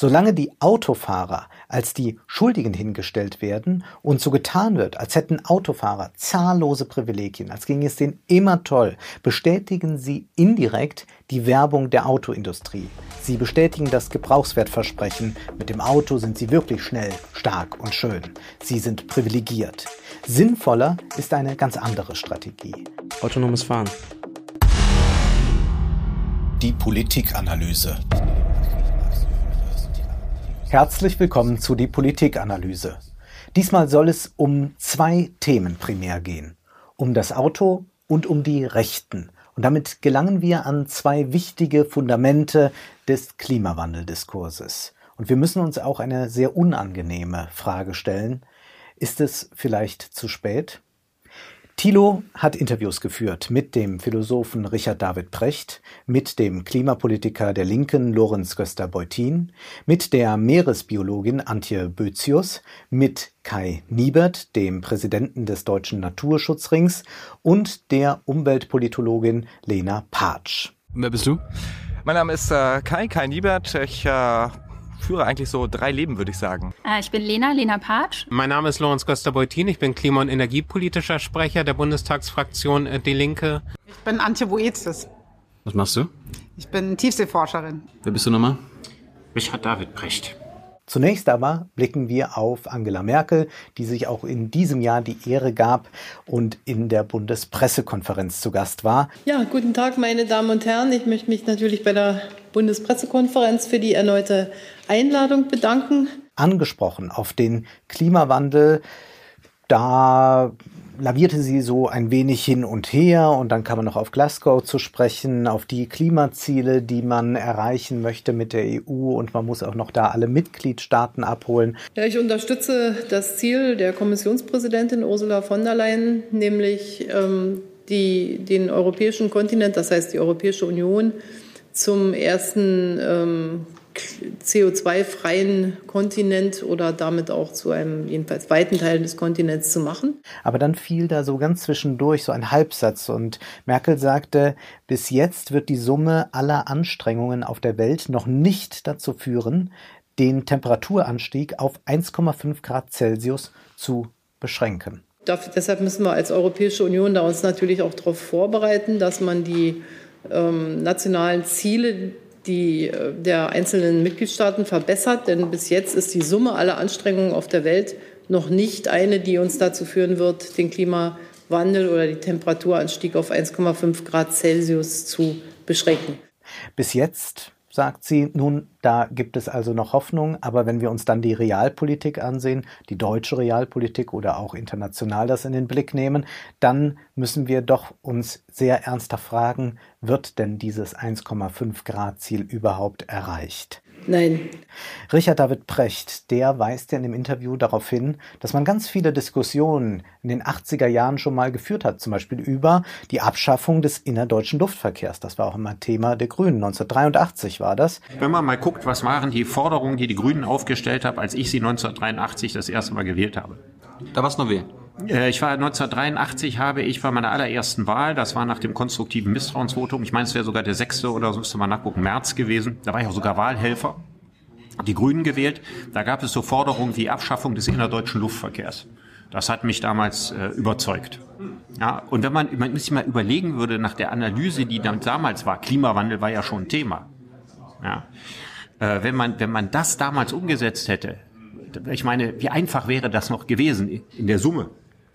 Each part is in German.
Solange die Autofahrer als die Schuldigen hingestellt werden und so getan wird, als hätten Autofahrer zahllose Privilegien, als ginge es denen immer toll, bestätigen sie indirekt die Werbung der Autoindustrie. Sie bestätigen das Gebrauchswertversprechen, mit dem Auto sind sie wirklich schnell, stark und schön. Sie sind privilegiert. Sinnvoller ist eine ganz andere Strategie. Autonomes Fahren. Die Politikanalyse. Herzlich willkommen zu die Politikanalyse. Diesmal soll es um zwei Themen primär gehen. Um das Auto und um die Rechten. Und damit gelangen wir an zwei wichtige Fundamente des Klimawandeldiskurses. Und wir müssen uns auch eine sehr unangenehme Frage stellen. Ist es vielleicht zu spät? Thilo hat Interviews geführt mit dem Philosophen Richard David Precht, mit dem Klimapolitiker der Linken Lorenz Göster-Beutin, mit der Meeresbiologin Antje Bözius, mit Kai Niebert, dem Präsidenten des Deutschen Naturschutzrings und der Umweltpolitologin Lena Patsch. Wer bist du? Mein Name ist äh, Kai, Kai Niebert. Ich äh, führe eigentlich so drei Leben, würde ich sagen. Äh, ich bin Lena, Lena Patsch. Mein Name ist Lorenz Göster-Beutin. Ich bin Klima- und Energiepolitischer Sprecher der Bundestagsfraktion äh, Die Linke. Ich bin Antje Boetzes. Was machst du? Ich bin Tiefseeforscherin. Wer bist du nochmal? Richard David Precht. Zunächst aber blicken wir auf Angela Merkel, die sich auch in diesem Jahr die Ehre gab und in der Bundespressekonferenz zu Gast war. Ja, guten Tag, meine Damen und Herren. Ich möchte mich natürlich bei der Bundespressekonferenz für die erneute Einladung bedanken. Angesprochen auf den Klimawandel, da lavierte sie so ein wenig hin und her und dann kam man noch auf Glasgow zu sprechen, auf die Klimaziele, die man erreichen möchte mit der EU und man muss auch noch da alle Mitgliedstaaten abholen. Ja, ich unterstütze das Ziel der Kommissionspräsidentin Ursula von der Leyen, nämlich ähm, die, den europäischen Kontinent, das heißt die Europäische Union, zum ersten ähm, CO2-freien Kontinent oder damit auch zu einem jedenfalls weiten Teil des Kontinents zu machen. Aber dann fiel da so ganz zwischendurch so ein Halbsatz und Merkel sagte, bis jetzt wird die Summe aller Anstrengungen auf der Welt noch nicht dazu führen, den Temperaturanstieg auf 1,5 Grad Celsius zu beschränken. Dafür, deshalb müssen wir als Europäische Union da uns natürlich auch darauf vorbereiten, dass man die ähm, nationalen Ziele, die äh, der einzelnen Mitgliedstaaten verbessert. Denn bis jetzt ist die Summe aller Anstrengungen auf der Welt noch nicht eine, die uns dazu führen wird, den Klimawandel oder den Temperaturanstieg auf 1,5 Grad Celsius zu beschränken. Bis jetzt sagt sie. Nun, da gibt es also noch Hoffnung, aber wenn wir uns dann die Realpolitik ansehen, die deutsche Realpolitik oder auch international das in den Blick nehmen, dann müssen wir doch uns sehr ernsthaft fragen, wird denn dieses 1,5 Grad Ziel überhaupt erreicht? Nein. Richard David Precht, der weist ja in dem Interview darauf hin, dass man ganz viele Diskussionen in den 80er Jahren schon mal geführt hat, zum Beispiel über die Abschaffung des innerdeutschen Luftverkehrs. Das war auch immer Thema der Grünen. 1983 war das. Wenn man mal guckt, was waren die Forderungen, die die Grünen aufgestellt haben, als ich sie 1983 das erste Mal gewählt habe. Da warst du noch wer? Äh, ich war 1983 habe ich bei meiner allerersten Wahl, das war nach dem konstruktiven Misstrauensvotum, ich meine, es wäre sogar der sechste oder so, müsste man nachgucken, März gewesen. Da war ich auch sogar Wahlhelfer. Die Grünen gewählt. Da gab es so Forderungen wie Abschaffung des innerdeutschen Luftverkehrs. Das hat mich damals äh, überzeugt. Ja, und wenn man, man sich mal überlegen würde, nach der Analyse, die damals war, Klimawandel war ja schon ein Thema. Ja, äh, wenn man, wenn man das damals umgesetzt hätte, ich meine, wie einfach wäre das noch gewesen in der Summe?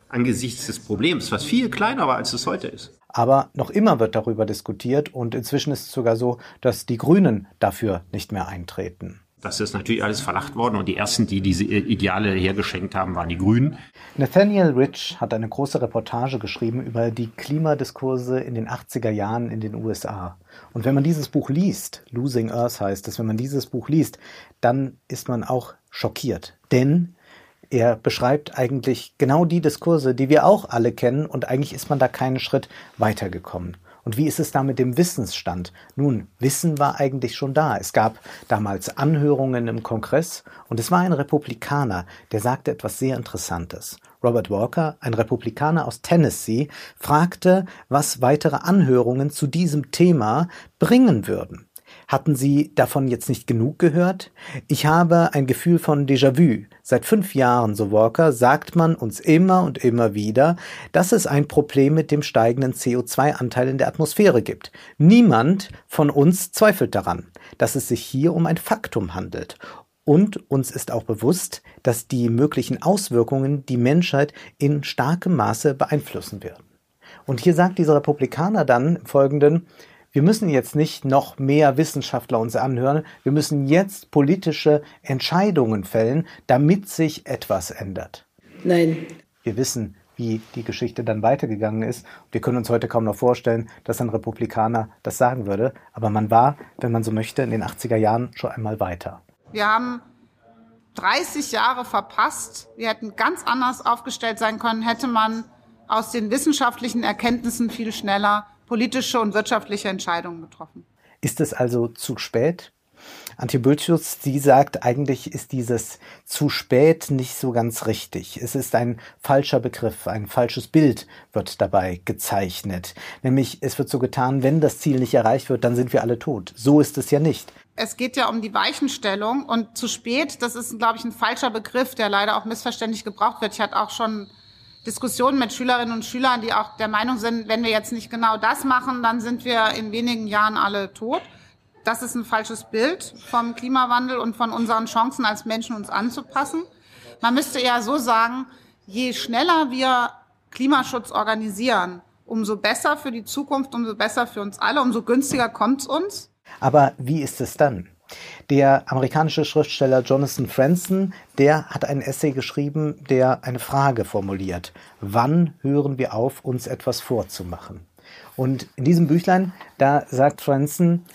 Angesichts des Problems, was viel kleiner war, als es heute ist. Aber noch immer wird darüber diskutiert und inzwischen ist es sogar so, dass die Grünen dafür nicht mehr eintreten. Das ist natürlich alles verlacht worden und die ersten, die diese Ideale hergeschenkt haben, waren die Grünen. Nathaniel Rich hat eine große Reportage geschrieben über die Klimadiskurse in den 80er Jahren in den USA. Und wenn man dieses Buch liest, Losing Earth heißt es, wenn man dieses Buch liest, dann ist man auch schockiert. Denn er beschreibt eigentlich genau die Diskurse, die wir auch alle kennen und eigentlich ist man da keinen Schritt weitergekommen. Und wie ist es da mit dem Wissensstand? Nun, Wissen war eigentlich schon da. Es gab damals Anhörungen im Kongress und es war ein Republikaner, der sagte etwas sehr Interessantes. Robert Walker, ein Republikaner aus Tennessee, fragte, was weitere Anhörungen zu diesem Thema bringen würden. Hatten Sie davon jetzt nicht genug gehört? Ich habe ein Gefühl von Déjà-vu. Seit fünf Jahren, so Walker, sagt man uns immer und immer wieder, dass es ein Problem mit dem steigenden CO2-Anteil in der Atmosphäre gibt. Niemand von uns zweifelt daran, dass es sich hier um ein Faktum handelt. Und uns ist auch bewusst, dass die möglichen Auswirkungen die Menschheit in starkem Maße beeinflussen werden. Und hier sagt dieser Republikaner dann im Folgenden, wir müssen jetzt nicht noch mehr Wissenschaftler uns anhören, wir müssen jetzt politische Entscheidungen fällen, damit sich etwas ändert. Nein. Wir wissen, wie die Geschichte dann weitergegangen ist. Wir können uns heute kaum noch vorstellen, dass ein Republikaner das sagen würde. Aber man war, wenn man so möchte, in den 80er Jahren schon einmal weiter. Wir haben 30 Jahre verpasst. Wir hätten ganz anders aufgestellt sein können, hätte man aus den wissenschaftlichen Erkenntnissen viel schneller politische und wirtschaftliche Entscheidungen getroffen. Ist es also zu spät? Antje Bültius, sie sagt, eigentlich ist dieses zu spät nicht so ganz richtig. Es ist ein falscher Begriff, ein falsches Bild wird dabei gezeichnet. Nämlich, es wird so getan, wenn das Ziel nicht erreicht wird, dann sind wir alle tot. So ist es ja nicht. Es geht ja um die Weichenstellung und zu spät, das ist, glaube ich, ein falscher Begriff, der leider auch missverständlich gebraucht wird. Ich hatte auch schon Diskussionen mit Schülerinnen und Schülern, die auch der Meinung sind, wenn wir jetzt nicht genau das machen, dann sind wir in wenigen Jahren alle tot. Das ist ein falsches Bild vom Klimawandel und von unseren Chancen als Menschen uns anzupassen. Man müsste eher so sagen, je schneller wir Klimaschutz organisieren, umso besser für die Zukunft, umso besser für uns alle, umso günstiger kommt es uns. Aber wie ist es dann? Der amerikanische Schriftsteller Jonathan Franzen, der hat ein Essay geschrieben, der eine Frage formuliert. Wann hören wir auf, uns etwas vorzumachen? Und in diesem Büchlein, da sagt Franzen,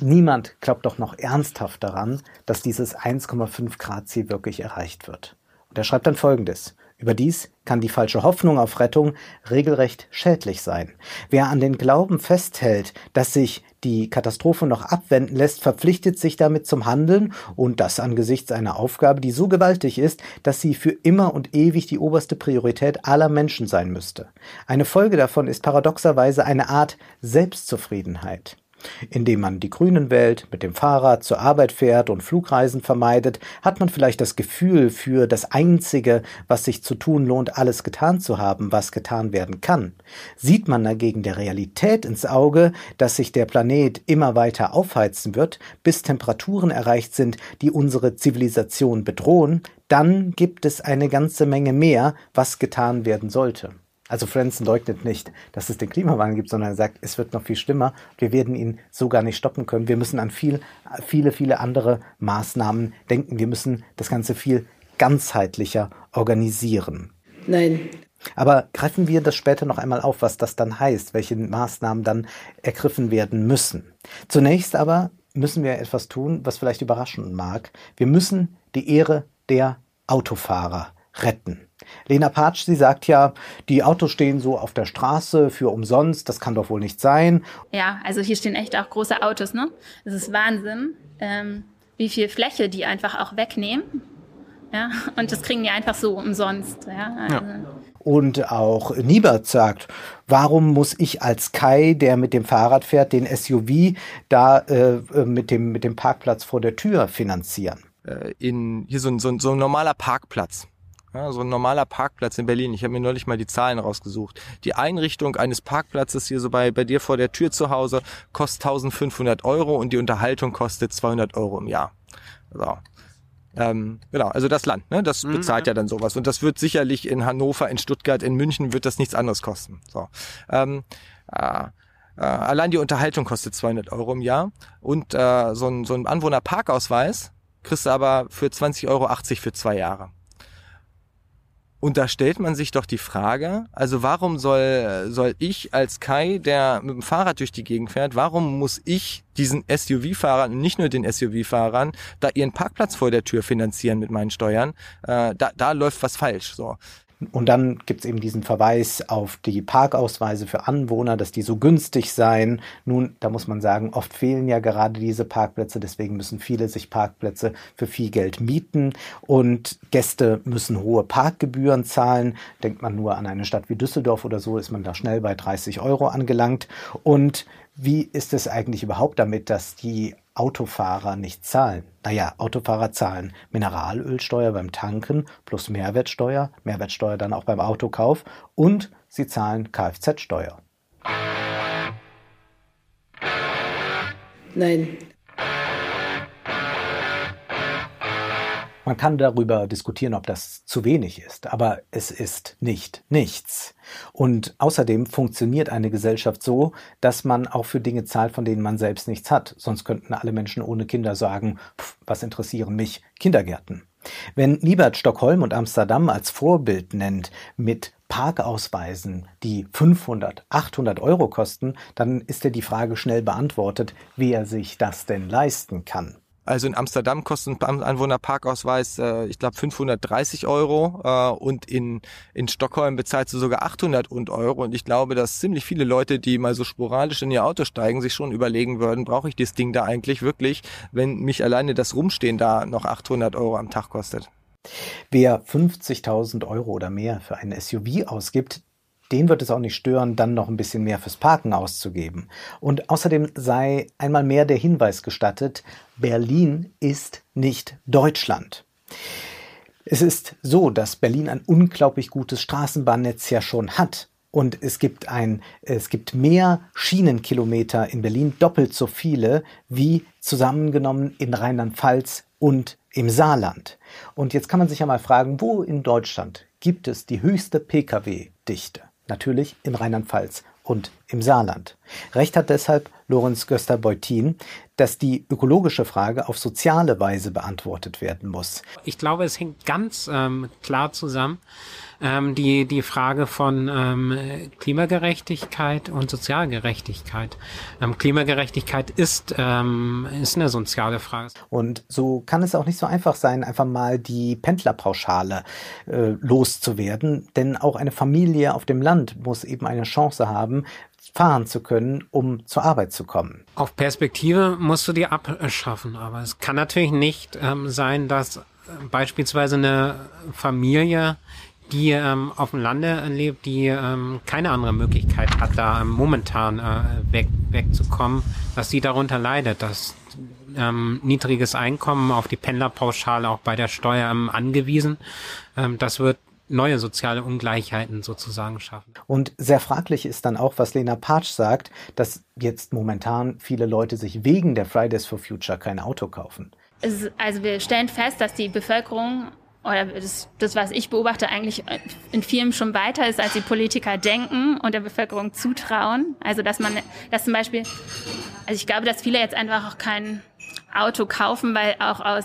niemand glaubt doch noch ernsthaft daran, dass dieses 1,5 Grad Ziel wirklich erreicht wird. Und er schreibt dann Folgendes. Überdies kann die falsche Hoffnung auf Rettung regelrecht schädlich sein. Wer an den Glauben festhält, dass sich die Katastrophe noch abwenden lässt, verpflichtet sich damit zum Handeln und das angesichts einer Aufgabe, die so gewaltig ist, dass sie für immer und ewig die oberste Priorität aller Menschen sein müsste. Eine Folge davon ist paradoxerweise eine Art Selbstzufriedenheit. Indem man die Grünen wählt, mit dem Fahrrad zur Arbeit fährt und Flugreisen vermeidet, hat man vielleicht das Gefühl, für das Einzige, was sich zu tun lohnt, alles getan zu haben, was getan werden kann. Sieht man dagegen der Realität ins Auge, dass sich der Planet immer weiter aufheizen wird, bis Temperaturen erreicht sind, die unsere Zivilisation bedrohen, dann gibt es eine ganze Menge mehr, was getan werden sollte. Also Franzen leugnet nicht, dass es den Klimawandel gibt, sondern er sagt, es wird noch viel schlimmer. Wir werden ihn so gar nicht stoppen können. Wir müssen an viel, viele, viele andere Maßnahmen denken. Wir müssen das Ganze viel ganzheitlicher organisieren. Nein. Aber greifen wir das später noch einmal auf, was das dann heißt, welche Maßnahmen dann ergriffen werden müssen. Zunächst aber müssen wir etwas tun, was vielleicht überraschen mag. Wir müssen die Ehre der Autofahrer retten. Lena Patsch, sie sagt ja, die Autos stehen so auf der Straße für umsonst, das kann doch wohl nicht sein. Ja, also hier stehen echt auch große Autos, ne? Es ist Wahnsinn, ähm, wie viel Fläche die einfach auch wegnehmen. Ja, und das kriegen die einfach so umsonst. Ja, also. ja. Und auch Niebert sagt, warum muss ich als Kai, der mit dem Fahrrad fährt, den SUV da äh, mit, dem, mit dem Parkplatz vor der Tür finanzieren? Äh, in, hier so ein, so, ein, so ein normaler Parkplatz ja, so ein normaler Parkplatz in Berlin. Ich habe mir neulich mal die Zahlen rausgesucht. Die Einrichtung eines Parkplatzes hier so bei, bei dir vor der Tür zu Hause kostet 1500 Euro und die Unterhaltung kostet 200 Euro im Jahr. So. Ähm, genau, also das Land, ne, das mhm, bezahlt ja dann sowas. Und das wird sicherlich in Hannover, in Stuttgart, in München wird das nichts anderes kosten. So. Ähm, äh, äh, allein die Unterhaltung kostet 200 Euro im Jahr. Und äh, so ein, so ein Anwohnerparkausweis kriegst du aber für 20,80 Euro für zwei Jahre. Und da stellt man sich doch die Frage, also warum soll, soll ich als Kai, der mit dem Fahrrad durch die Gegend fährt, warum muss ich diesen SUV-Fahrern und nicht nur den SUV-Fahrern da ihren Parkplatz vor der Tür finanzieren mit meinen Steuern? Äh, da, da läuft was falsch. So. Und dann gibt es eben diesen Verweis auf die Parkausweise für Anwohner, dass die so günstig seien. Nun, da muss man sagen, oft fehlen ja gerade diese Parkplätze, deswegen müssen viele sich Parkplätze für viel Geld mieten und Gäste müssen hohe Parkgebühren zahlen. Denkt man nur an eine Stadt wie Düsseldorf oder so, ist man da schnell bei 30 Euro angelangt. Und wie ist es eigentlich überhaupt damit, dass die Autofahrer nicht zahlen? Naja, Autofahrer zahlen Mineralölsteuer beim Tanken plus Mehrwertsteuer, Mehrwertsteuer dann auch beim Autokauf und sie zahlen Kfz-Steuer. Nein, Man kann darüber diskutieren, ob das zu wenig ist, aber es ist nicht nichts. Und außerdem funktioniert eine Gesellschaft so, dass man auch für Dinge zahlt, von denen man selbst nichts hat. Sonst könnten alle Menschen ohne Kinder sagen, pff, was interessieren mich Kindergärten. Wenn Niebert Stockholm und Amsterdam als Vorbild nennt mit Parkausweisen, die 500, 800 Euro kosten, dann ist ja die Frage schnell beantwortet, wer sich das denn leisten kann. Also in Amsterdam kostet ein Anwohnerparkausweis, äh, ich glaube, 530 Euro äh, und in, in Stockholm bezahlst du sogar 800 Euro. Und ich glaube, dass ziemlich viele Leute, die mal so sporadisch in ihr Auto steigen, sich schon überlegen würden, brauche ich das Ding da eigentlich wirklich, wenn mich alleine das Rumstehen da noch 800 Euro am Tag kostet. Wer 50.000 Euro oder mehr für ein SUV ausgibt, den wird es auch nicht stören, dann noch ein bisschen mehr fürs Parken auszugeben. Und außerdem sei einmal mehr der Hinweis gestattet, Berlin ist nicht Deutschland. Es ist so, dass Berlin ein unglaublich gutes Straßenbahnnetz ja schon hat. Und es gibt ein, es gibt mehr Schienenkilometer in Berlin, doppelt so viele wie zusammengenommen in Rheinland-Pfalz und im Saarland. Und jetzt kann man sich ja mal fragen, wo in Deutschland gibt es die höchste Pkw-Dichte? Natürlich in Rheinland-Pfalz und im Saarland. Recht hat deshalb Lorenz Göster-Beutin, dass die ökologische Frage auf soziale Weise beantwortet werden muss. Ich glaube, es hängt ganz ähm, klar zusammen ähm, die, die Frage von ähm, Klimagerechtigkeit und Sozialgerechtigkeit. Ähm, Klimagerechtigkeit ist, ähm, ist eine soziale Frage. Und so kann es auch nicht so einfach sein, einfach mal die Pendlerpauschale äh, loszuwerden, denn auch eine Familie auf dem Land muss eben eine Chance haben, fahren zu können, um zur Arbeit zu kommen. Auf Perspektive musst du die abschaffen, aber es kann natürlich nicht ähm, sein, dass äh, beispielsweise eine Familie die ähm, auf dem Lande lebt, die ähm, keine andere Möglichkeit hat, da ähm, momentan äh, weg, wegzukommen, dass die darunter leidet, dass ähm, niedriges Einkommen auf die Pendlerpauschale auch bei der Steuer ähm, angewiesen. Ähm, das wird neue soziale Ungleichheiten sozusagen schaffen. Und sehr fraglich ist dann auch, was Lena Patsch sagt, dass jetzt momentan viele Leute sich wegen der Fridays for Future kein Auto kaufen. Also wir stellen fest, dass die Bevölkerung oder das, das, was ich beobachte, eigentlich in vielen schon weiter ist, als die Politiker denken und der Bevölkerung zutrauen. Also, dass man, dass zum Beispiel, also ich glaube, dass viele jetzt einfach auch kein Auto kaufen, weil auch aus,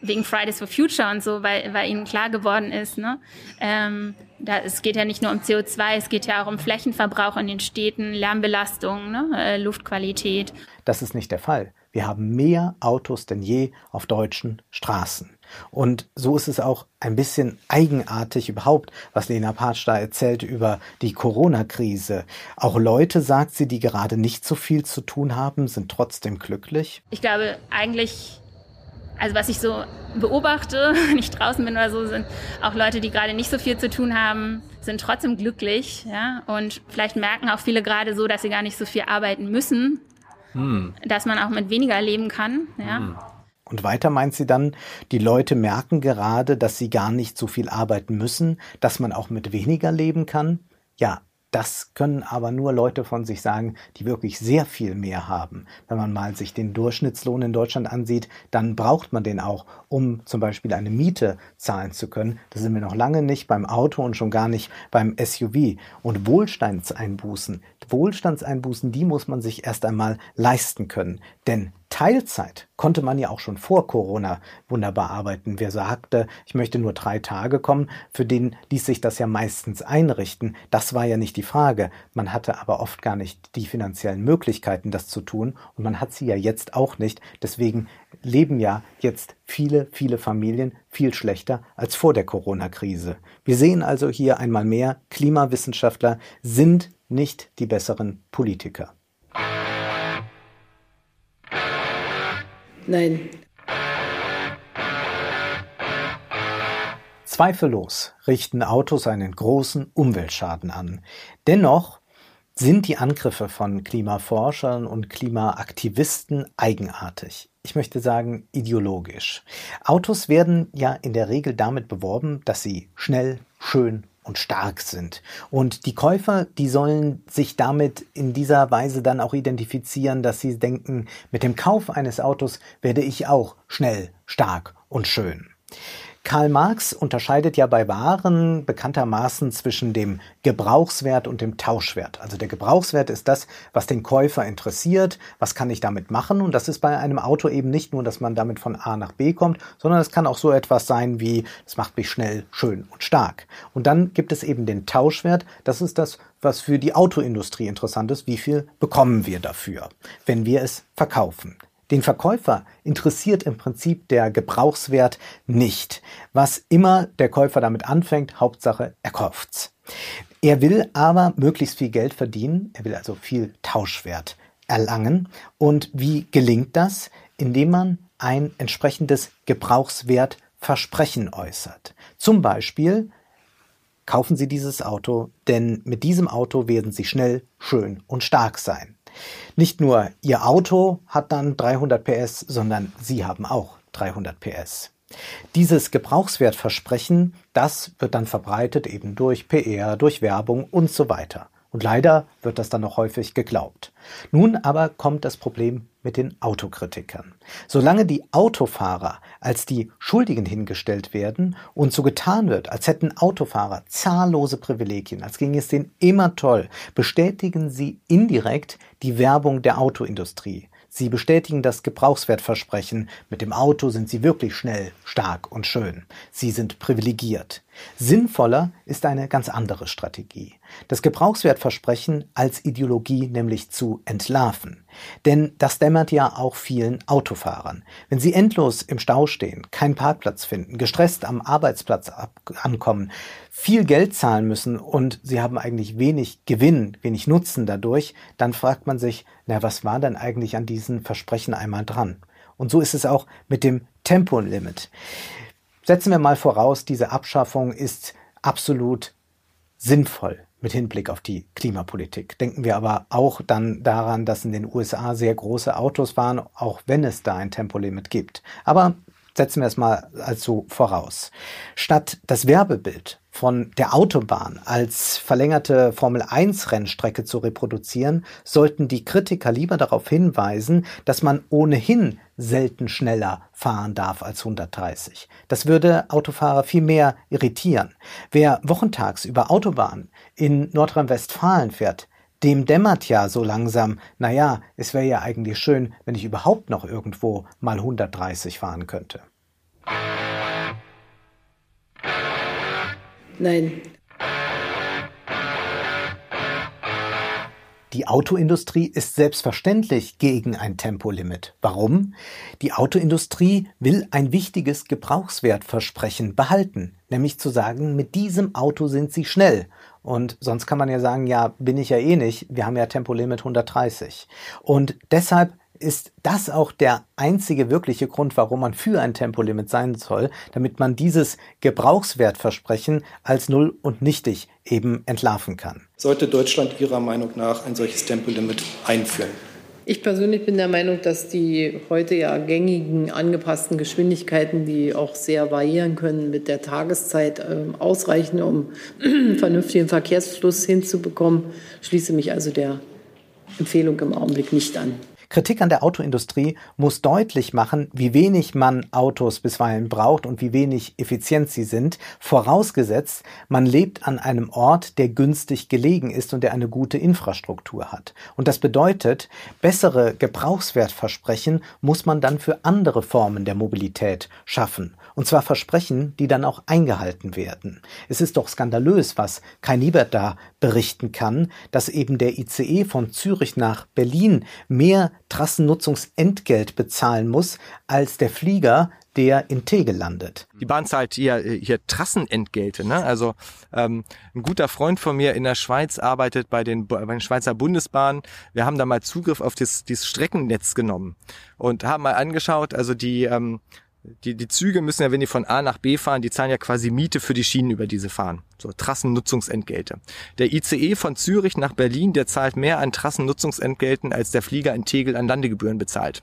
wegen Fridays for Future und so, weil, weil ihnen klar geworden ist, ne, ähm, da, es geht ja nicht nur um CO2, es geht ja auch um Flächenverbrauch in den Städten, Lärmbelastung, ne, äh, Luftqualität. Das ist nicht der Fall. Wir haben mehr Autos denn je auf deutschen Straßen. Und so ist es auch ein bisschen eigenartig überhaupt, was Lena Patsch da erzählt über die Corona-Krise. Auch Leute, sagt sie, die gerade nicht so viel zu tun haben, sind trotzdem glücklich. Ich glaube, eigentlich, also was ich so beobachte, wenn ich draußen bin oder so, sind auch Leute, die gerade nicht so viel zu tun haben, sind trotzdem glücklich. Ja? Und vielleicht merken auch viele gerade so, dass sie gar nicht so viel arbeiten müssen, hm. dass man auch mit weniger leben kann. Ja? Hm. Und weiter meint sie dann, die Leute merken gerade, dass sie gar nicht so viel arbeiten müssen, dass man auch mit weniger leben kann. Ja, das können aber nur Leute von sich sagen, die wirklich sehr viel mehr haben. Wenn man mal sich den Durchschnittslohn in Deutschland ansieht, dann braucht man den auch, um zum Beispiel eine Miete zahlen zu können. Da sind wir noch lange nicht beim Auto und schon gar nicht beim SUV. Und Wohlstandseinbußen, Wohlstandseinbußen, die muss man sich erst einmal leisten können. Denn Teilzeit konnte man ja auch schon vor Corona wunderbar arbeiten. Wer sagte, ich möchte nur drei Tage kommen, für den ließ sich das ja meistens einrichten. Das war ja nicht die Frage. Man hatte aber oft gar nicht die finanziellen Möglichkeiten, das zu tun. Und man hat sie ja jetzt auch nicht. Deswegen leben ja jetzt viele, viele Familien viel schlechter als vor der Corona-Krise. Wir sehen also hier einmal mehr, Klimawissenschaftler sind nicht die besseren Politiker. Nein. Zweifellos richten Autos einen großen Umweltschaden an. Dennoch sind die Angriffe von Klimaforschern und Klimaaktivisten eigenartig. Ich möchte sagen ideologisch. Autos werden ja in der Regel damit beworben, dass sie schnell, schön und stark sind. Und die Käufer, die sollen sich damit in dieser Weise dann auch identifizieren, dass sie denken, mit dem Kauf eines Autos werde ich auch schnell, stark und schön. Karl Marx unterscheidet ja bei Waren bekanntermaßen zwischen dem Gebrauchswert und dem Tauschwert. Also der Gebrauchswert ist das, was den Käufer interessiert, was kann ich damit machen und das ist bei einem Auto eben nicht nur, dass man damit von A nach B kommt, sondern es kann auch so etwas sein wie, es macht mich schnell, schön und stark. Und dann gibt es eben den Tauschwert, das ist das, was für die Autoindustrie interessant ist, wie viel bekommen wir dafür, wenn wir es verkaufen. Den Verkäufer interessiert im Prinzip der Gebrauchswert nicht. Was immer der Käufer damit anfängt, Hauptsache er kauft's. Er will aber möglichst viel Geld verdienen, er will also viel Tauschwert erlangen. Und wie gelingt das? Indem man ein entsprechendes Gebrauchswertversprechen äußert. Zum Beispiel kaufen Sie dieses Auto, denn mit diesem Auto werden Sie schnell, schön und stark sein. Nicht nur Ihr Auto hat dann 300 PS, sondern Sie haben auch 300 PS. Dieses Gebrauchswertversprechen, das wird dann verbreitet eben durch PR, durch Werbung und so weiter. Und leider wird das dann noch häufig geglaubt. Nun aber kommt das Problem mit den Autokritikern. Solange die Autofahrer als die Schuldigen hingestellt werden und so getan wird, als hätten Autofahrer zahllose Privilegien, als ginge es denen immer toll, bestätigen sie indirekt die Werbung der Autoindustrie. Sie bestätigen das Gebrauchswertversprechen. Mit dem Auto sind Sie wirklich schnell, stark und schön. Sie sind privilegiert. Sinnvoller ist eine ganz andere Strategie. Das Gebrauchswertversprechen als Ideologie nämlich zu entlarven. Denn das dämmert ja auch vielen Autofahrern. Wenn sie endlos im Stau stehen, keinen Parkplatz finden, gestresst am Arbeitsplatz ankommen, viel Geld zahlen müssen und sie haben eigentlich wenig Gewinn, wenig Nutzen dadurch, dann fragt man sich, na, was war denn eigentlich an diesen Versprechen einmal dran? Und so ist es auch mit dem Tempolimit. Setzen wir mal voraus, diese Abschaffung ist absolut sinnvoll mit Hinblick auf die Klimapolitik. Denken wir aber auch dann daran, dass in den USA sehr große Autos waren, auch wenn es da ein Tempolimit gibt. Aber setzen wir es mal also voraus. Statt das Werbebild von der Autobahn als verlängerte Formel 1 Rennstrecke zu reproduzieren, sollten die Kritiker lieber darauf hinweisen, dass man ohnehin selten schneller fahren darf als 130. Das würde Autofahrer viel mehr irritieren. Wer wochentags über Autobahn in Nordrhein-Westfalen fährt, dem dämmert ja so langsam, naja, es wäre ja eigentlich schön, wenn ich überhaupt noch irgendwo mal 130 fahren könnte. Nein. Die Autoindustrie ist selbstverständlich gegen ein Tempolimit. Warum? Die Autoindustrie will ein wichtiges Gebrauchswertversprechen behalten, nämlich zu sagen, mit diesem Auto sind sie schnell. Und sonst kann man ja sagen, ja, bin ich ja eh nicht, wir haben ja Tempolimit 130. Und deshalb ist das auch der einzige wirkliche Grund, warum man für ein Tempolimit sein soll, damit man dieses Gebrauchswertversprechen als null und nichtig eben entlarven kann. Sollte Deutschland Ihrer Meinung nach ein solches Tempolimit einführen? Ich persönlich bin der Meinung, dass die heute ja gängigen angepassten Geschwindigkeiten, die auch sehr variieren können mit der Tageszeit, ähm, ausreichen, um vernünftigen Verkehrsfluss hinzubekommen. Schließe mich also der Empfehlung im Augenblick nicht an. Kritik an der Autoindustrie muss deutlich machen, wie wenig man Autos bisweilen braucht und wie wenig effizient sie sind, vorausgesetzt, man lebt an einem Ort, der günstig gelegen ist und der eine gute Infrastruktur hat. Und das bedeutet, bessere Gebrauchswertversprechen muss man dann für andere Formen der Mobilität schaffen. Und zwar Versprechen, die dann auch eingehalten werden. Es ist doch skandalös, was Kai Niebert da berichten kann, dass eben der ICE von Zürich nach Berlin mehr Trassennutzungsentgelt bezahlen muss als der Flieger, der in Tegel landet. Die Bahn zahlt hier, hier Trassenentgelte. Ne? Also ähm, ein guter Freund von mir in der Schweiz arbeitet bei den, bei den Schweizer Bundesbahnen. Wir haben da mal Zugriff auf das, dieses Streckennetz genommen und haben mal angeschaut, also die ähm, die, die Züge müssen ja, wenn die von A nach B fahren, die zahlen ja quasi Miete für die Schienen, über diese fahren. So Trassennutzungsentgelte. Der ICE von Zürich nach Berlin, der zahlt mehr an Trassennutzungsentgelten, als der Flieger in Tegel an Landegebühren bezahlt.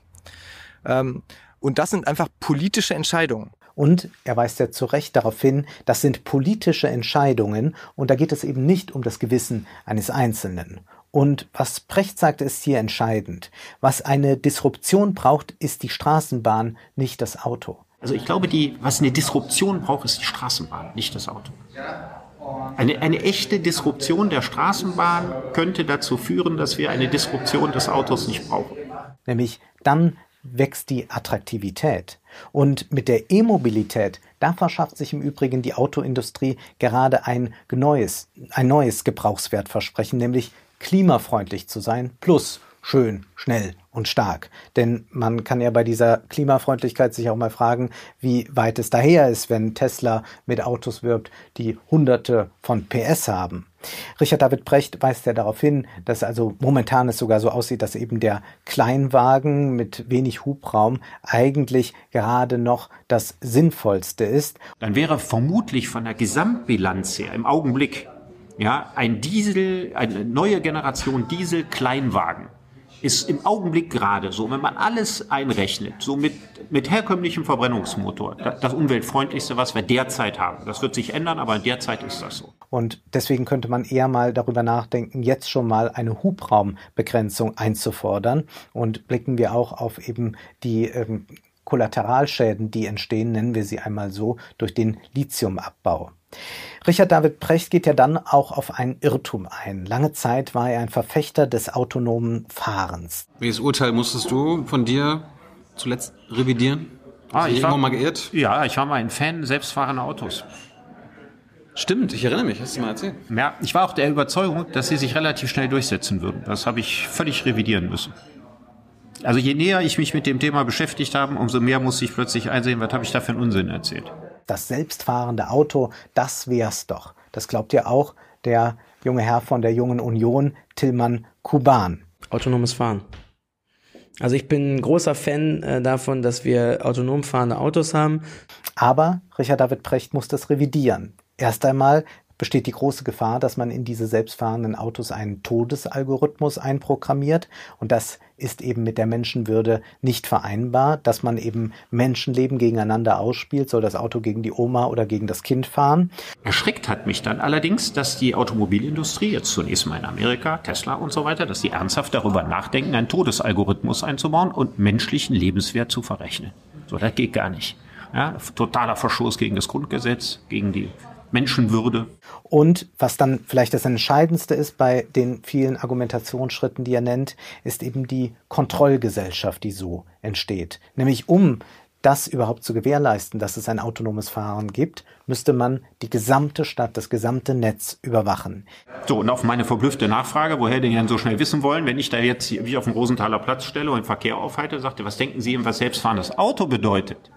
Ähm, und das sind einfach politische Entscheidungen. Und er weist ja zu Recht darauf hin, das sind politische Entscheidungen und da geht es eben nicht um das Gewissen eines Einzelnen. Und was Precht sagte, ist hier entscheidend. Was eine Disruption braucht, ist die Straßenbahn, nicht das Auto. Also ich glaube, die, was eine Disruption braucht, ist die Straßenbahn, nicht das Auto. Eine, eine echte Disruption der Straßenbahn könnte dazu führen, dass wir eine Disruption des Autos nicht brauchen. Nämlich dann wächst die Attraktivität. Und mit der E-Mobilität, da verschafft sich im Übrigen die Autoindustrie gerade ein neues, ein neues Gebrauchswertversprechen, nämlich klimafreundlich zu sein, plus schön, schnell und stark. Denn man kann ja bei dieser Klimafreundlichkeit sich auch mal fragen, wie weit es daher ist, wenn Tesla mit Autos wirbt, die hunderte von PS haben. Richard David Brecht weist ja darauf hin, dass also momentan es sogar so aussieht, dass eben der Kleinwagen mit wenig Hubraum eigentlich gerade noch das Sinnvollste ist. Dann wäre vermutlich von der Gesamtbilanz her im Augenblick ja, ein Diesel, eine neue Generation Diesel-Kleinwagen ist im Augenblick gerade so, wenn man alles einrechnet, so mit, mit herkömmlichem Verbrennungsmotor, das, das umweltfreundlichste, was wir derzeit haben. Das wird sich ändern, aber derzeit ist das so. Und deswegen könnte man eher mal darüber nachdenken, jetzt schon mal eine Hubraumbegrenzung einzufordern. Und blicken wir auch auf eben die ähm, Kollateralschäden, die entstehen, nennen wir sie einmal so, durch den Lithiumabbau. Richard David Precht geht ja dann auch auf einen Irrtum ein. Lange Zeit war er ein Verfechter des autonomen Fahrens. Welches Urteil musstest du von dir zuletzt revidieren? Ah, ich war mal geirrt. Ja, ich war mal ein Fan selbstfahrender Autos. Stimmt, ich erinnere mich, hast du mal erzählt. Ja, ich war auch der Überzeugung, dass sie sich relativ schnell durchsetzen würden. Das habe ich völlig revidieren müssen. Also je näher ich mich mit dem Thema beschäftigt habe, umso mehr musste ich plötzlich einsehen, was habe ich da für einen Unsinn erzählt das selbstfahrende Auto, das wär's doch. Das glaubt ja auch der junge Herr von der Jungen Union, Tillmann Kuban. Autonomes Fahren. Also ich bin ein großer Fan äh, davon, dass wir autonom fahrende Autos haben. Aber Richard David Precht muss das revidieren. Erst einmal besteht die große Gefahr, dass man in diese selbstfahrenden Autos einen Todesalgorithmus einprogrammiert. Und das ist eben mit der Menschenwürde nicht vereinbar, dass man eben Menschenleben gegeneinander ausspielt, soll das Auto gegen die Oma oder gegen das Kind fahren. Erschreckt hat mich dann allerdings, dass die Automobilindustrie, jetzt zunächst mal in Amerika, Tesla und so weiter, dass die ernsthaft darüber nachdenken, einen Todesalgorithmus einzubauen und menschlichen Lebenswert zu verrechnen. So, das geht gar nicht. Ja, totaler Verstoß gegen das Grundgesetz, gegen die Menschenwürde. Und was dann vielleicht das Entscheidendste ist bei den vielen Argumentationsschritten, die er nennt, ist eben die Kontrollgesellschaft, die so entsteht. Nämlich um das überhaupt zu gewährleisten, dass es ein autonomes Fahren gibt, müsste man die gesamte Stadt, das gesamte Netz überwachen. So, und auf meine verblüffte Nachfrage, woher die denn so schnell wissen wollen, wenn ich da jetzt wie auf dem Rosenthaler Platz stelle und Verkehr aufhalte, sagte, was denken Sie, was selbstfahrendes Auto bedeutet?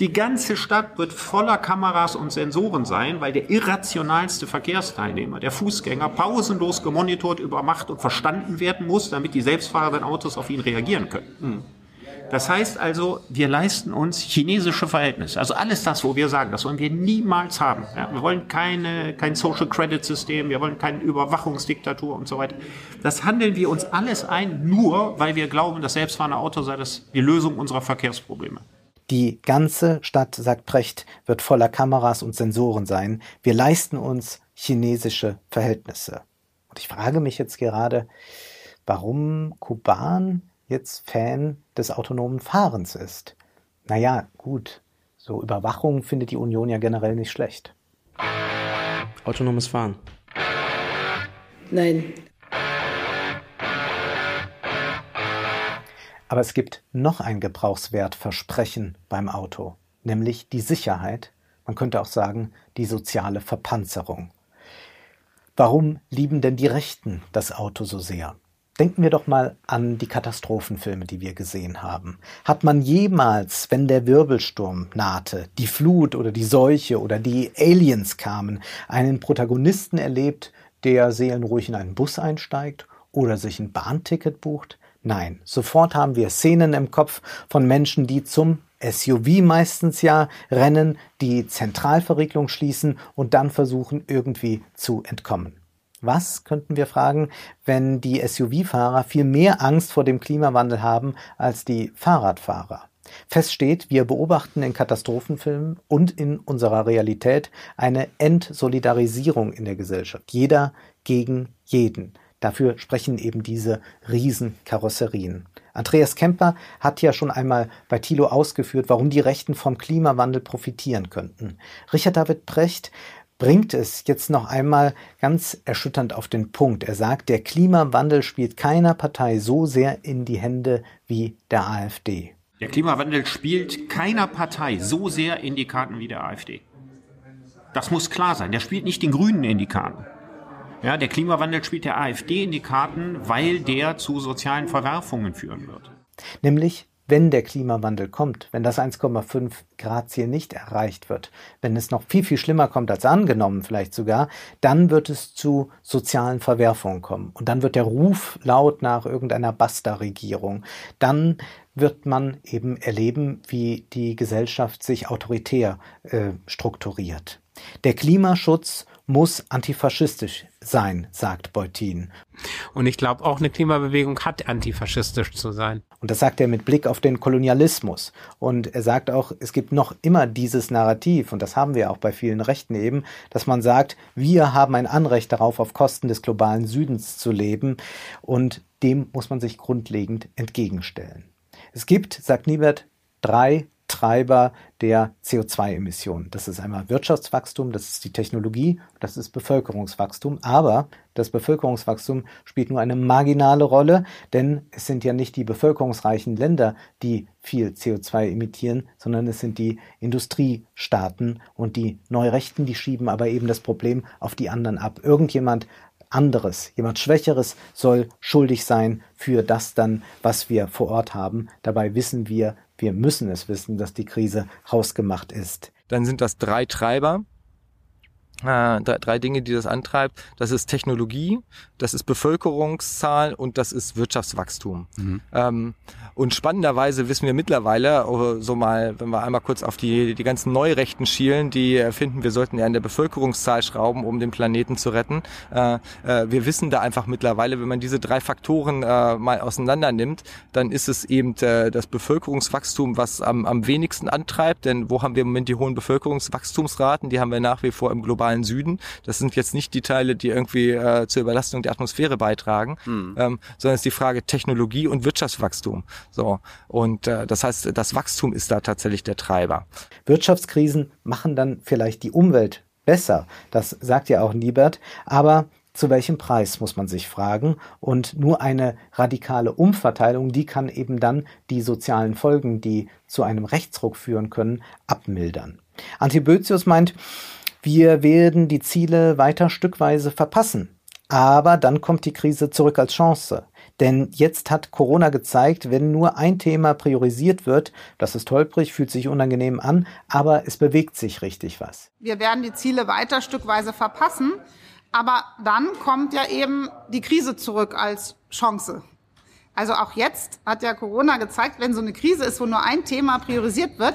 Die ganze Stadt wird voller Kameras und Sensoren sein, weil der irrationalste Verkehrsteilnehmer, der Fußgänger, pausenlos gemonitort, übermacht und verstanden werden muss, damit die selbstfahrenden Autos auf ihn reagieren können. Mhm. Das heißt also, wir leisten uns chinesische Verhältnisse. Also alles das, wo wir sagen, das wollen wir niemals haben. Ja, wir wollen keine, kein Social Credit System, wir wollen keine Überwachungsdiktatur und so weiter. Das handeln wir uns alles ein, nur weil wir glauben, das selbstfahrende Auto sei das die Lösung unserer Verkehrsprobleme. Die ganze Stadt, sagt Precht, wird voller Kameras und Sensoren sein. Wir leisten uns chinesische Verhältnisse. Und ich frage mich jetzt gerade, warum Kuban jetzt Fan des autonomen Fahrens ist. Naja, gut, so Überwachung findet die Union ja generell nicht schlecht. Autonomes Fahren. Nein, Aber es gibt noch ein Gebrauchswertversprechen beim Auto, nämlich die Sicherheit, man könnte auch sagen, die soziale Verpanzerung. Warum lieben denn die Rechten das Auto so sehr? Denken wir doch mal an die Katastrophenfilme, die wir gesehen haben. Hat man jemals, wenn der Wirbelsturm nahte, die Flut oder die Seuche oder die Aliens kamen, einen Protagonisten erlebt, der seelenruhig in einen Bus einsteigt oder sich ein Bahnticket bucht? Nein, sofort haben wir Szenen im Kopf von Menschen, die zum SUV meistens ja rennen, die Zentralverriegelung schließen und dann versuchen irgendwie zu entkommen. Was, könnten wir fragen, wenn die SUV-Fahrer viel mehr Angst vor dem Klimawandel haben als die Fahrradfahrer? Fest steht, wir beobachten in Katastrophenfilmen und in unserer Realität eine Entsolidarisierung in der Gesellschaft. Jeder gegen jeden. Dafür sprechen eben diese Riesenkarosserien. Andreas Kemper hat ja schon einmal bei Thilo ausgeführt, warum die Rechten vom Klimawandel profitieren könnten. Richard David Precht bringt es jetzt noch einmal ganz erschütternd auf den Punkt. Er sagt, der Klimawandel spielt keiner Partei so sehr in die Hände wie der AfD. Der Klimawandel spielt keiner Partei so sehr in die Karten wie der AfD. Das muss klar sein. Der spielt nicht den Grünen in die Karten. Ja, der Klimawandel spielt der AfD in die Karten, weil der zu sozialen Verwerfungen führen wird. Nämlich wenn der Klimawandel kommt, wenn das 1,5 Grad Ziel nicht erreicht wird, wenn es noch viel, viel schlimmer kommt als angenommen vielleicht sogar, dann wird es zu sozialen Verwerfungen kommen. Und dann wird der Ruf laut nach irgendeiner Basta-Regierung. Dann wird man eben erleben, wie die Gesellschaft sich autoritär äh, strukturiert. Der Klimaschutz muss antifaschistisch sein, sagt Beutin. Und ich glaube, auch eine Klimabewegung hat antifaschistisch zu sein. Und das sagt er mit Blick auf den Kolonialismus. Und er sagt auch, es gibt noch immer dieses Narrativ, und das haben wir auch bei vielen Rechten eben, dass man sagt, wir haben ein Anrecht darauf, auf Kosten des globalen Südens zu leben. Und dem muss man sich grundlegend entgegenstellen. Es gibt, sagt Niebert, drei Treiber der CO2-Emissionen. Das ist einmal Wirtschaftswachstum, das ist die Technologie, das ist Bevölkerungswachstum. Aber das Bevölkerungswachstum spielt nur eine marginale Rolle, denn es sind ja nicht die bevölkerungsreichen Länder, die viel CO2 emittieren, sondern es sind die Industriestaaten und die Neurechten, die schieben aber eben das Problem auf die anderen ab. Irgendjemand anderes, jemand Schwächeres soll schuldig sein für das dann, was wir vor Ort haben. Dabei wissen wir, wir müssen es wissen, dass die Krise hausgemacht ist. Dann sind das drei Treiber, äh, drei Dinge, die das antreibt. Das ist Technologie, das ist Bevölkerungszahl und das ist Wirtschaftswachstum. Mhm. Ähm, und spannenderweise wissen wir mittlerweile, oh, so mal, wenn wir einmal kurz auf die, die ganzen Neurechten schielen, die finden, wir sollten ja an der Bevölkerungszahl schrauben, um den Planeten zu retten. Äh, äh, wir wissen da einfach mittlerweile, wenn man diese drei Faktoren äh, mal auseinander nimmt, dann ist es eben das Bevölkerungswachstum, was am, am wenigsten antreibt. Denn wo haben wir im Moment die hohen Bevölkerungswachstumsraten? Die haben wir nach wie vor im globalen Süden. Das sind jetzt nicht die Teile, die irgendwie äh, zur Überlastung der Atmosphäre beitragen, mhm. ähm, sondern es ist die Frage Technologie und Wirtschaftswachstum. So. Und äh, das heißt, das Wachstum ist da tatsächlich der Treiber. Wirtschaftskrisen machen dann vielleicht die Umwelt besser. Das sagt ja auch Niebert. Aber zu welchem Preis, muss man sich fragen. Und nur eine radikale Umverteilung, die kann eben dann die sozialen Folgen, die zu einem Rechtsruck führen können, abmildern. Antibötius meint, wir werden die Ziele weiter stückweise verpassen. Aber dann kommt die Krise zurück als Chance. Denn jetzt hat Corona gezeigt, wenn nur ein Thema priorisiert wird, das ist holprig, fühlt sich unangenehm an, aber es bewegt sich richtig was. Wir werden die Ziele weiter stückweise verpassen, aber dann kommt ja eben die Krise zurück als Chance. Also auch jetzt hat ja Corona gezeigt, wenn so eine Krise ist, wo nur ein Thema priorisiert wird,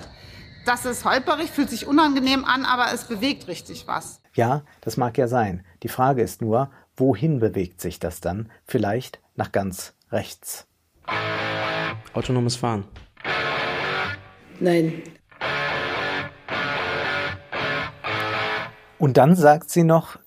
das ist holperig, fühlt sich unangenehm an, aber es bewegt richtig was. Ja, das mag ja sein. Die Frage ist nur, wohin bewegt sich das dann? Vielleicht nach ganz rechts. Autonomes Fahren. Nein. Und dann sagt sie noch,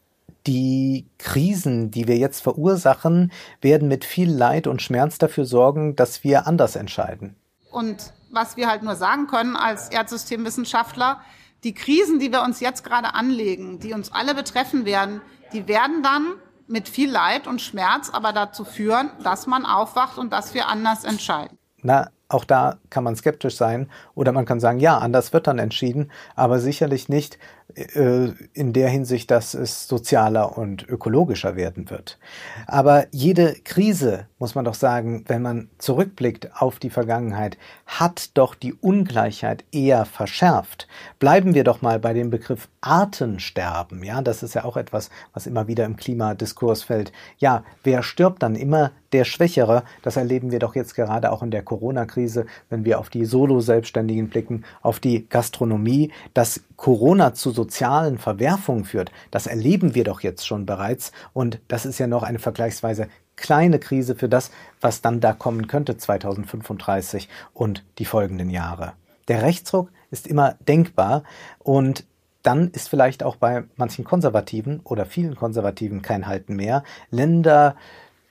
die Krisen, die wir jetzt verursachen, werden mit viel Leid und Schmerz dafür sorgen, dass wir anders entscheiden. Und was wir halt nur sagen können als Erdsystemwissenschaftler, die Krisen, die wir uns jetzt gerade anlegen, die uns alle betreffen werden, die werden dann mit viel Leid und Schmerz aber dazu führen, dass man aufwacht und dass wir anders entscheiden. Na, auch da kann man skeptisch sein oder man kann sagen, ja, anders wird dann entschieden, aber sicherlich nicht äh, in der Hinsicht, dass es sozialer und ökologischer werden wird. Aber jede Krise, muss man doch sagen, wenn man zurückblickt auf die Vergangenheit, hat doch die Ungleichheit eher verschärft. Bleiben wir doch mal bei dem Begriff Artensterben. Ja, das ist ja auch etwas, was immer wieder im Klimadiskurs fällt. Ja, wer stirbt dann immer der Schwächere. Das erleben wir doch jetzt gerade auch in der Corona-Krise, wenn wir auf die Solo-Selbstständigen blicken, auf die Gastronomie. Dass Corona zu sozialen Verwerfungen führt, das erleben wir doch jetzt schon bereits. Und das ist ja noch eine vergleichsweise kleine Krise für das, was dann da kommen könnte 2035 und die folgenden Jahre. Der Rechtsruck ist immer denkbar und dann ist vielleicht auch bei manchen Konservativen oder vielen Konservativen kein Halten mehr. Länder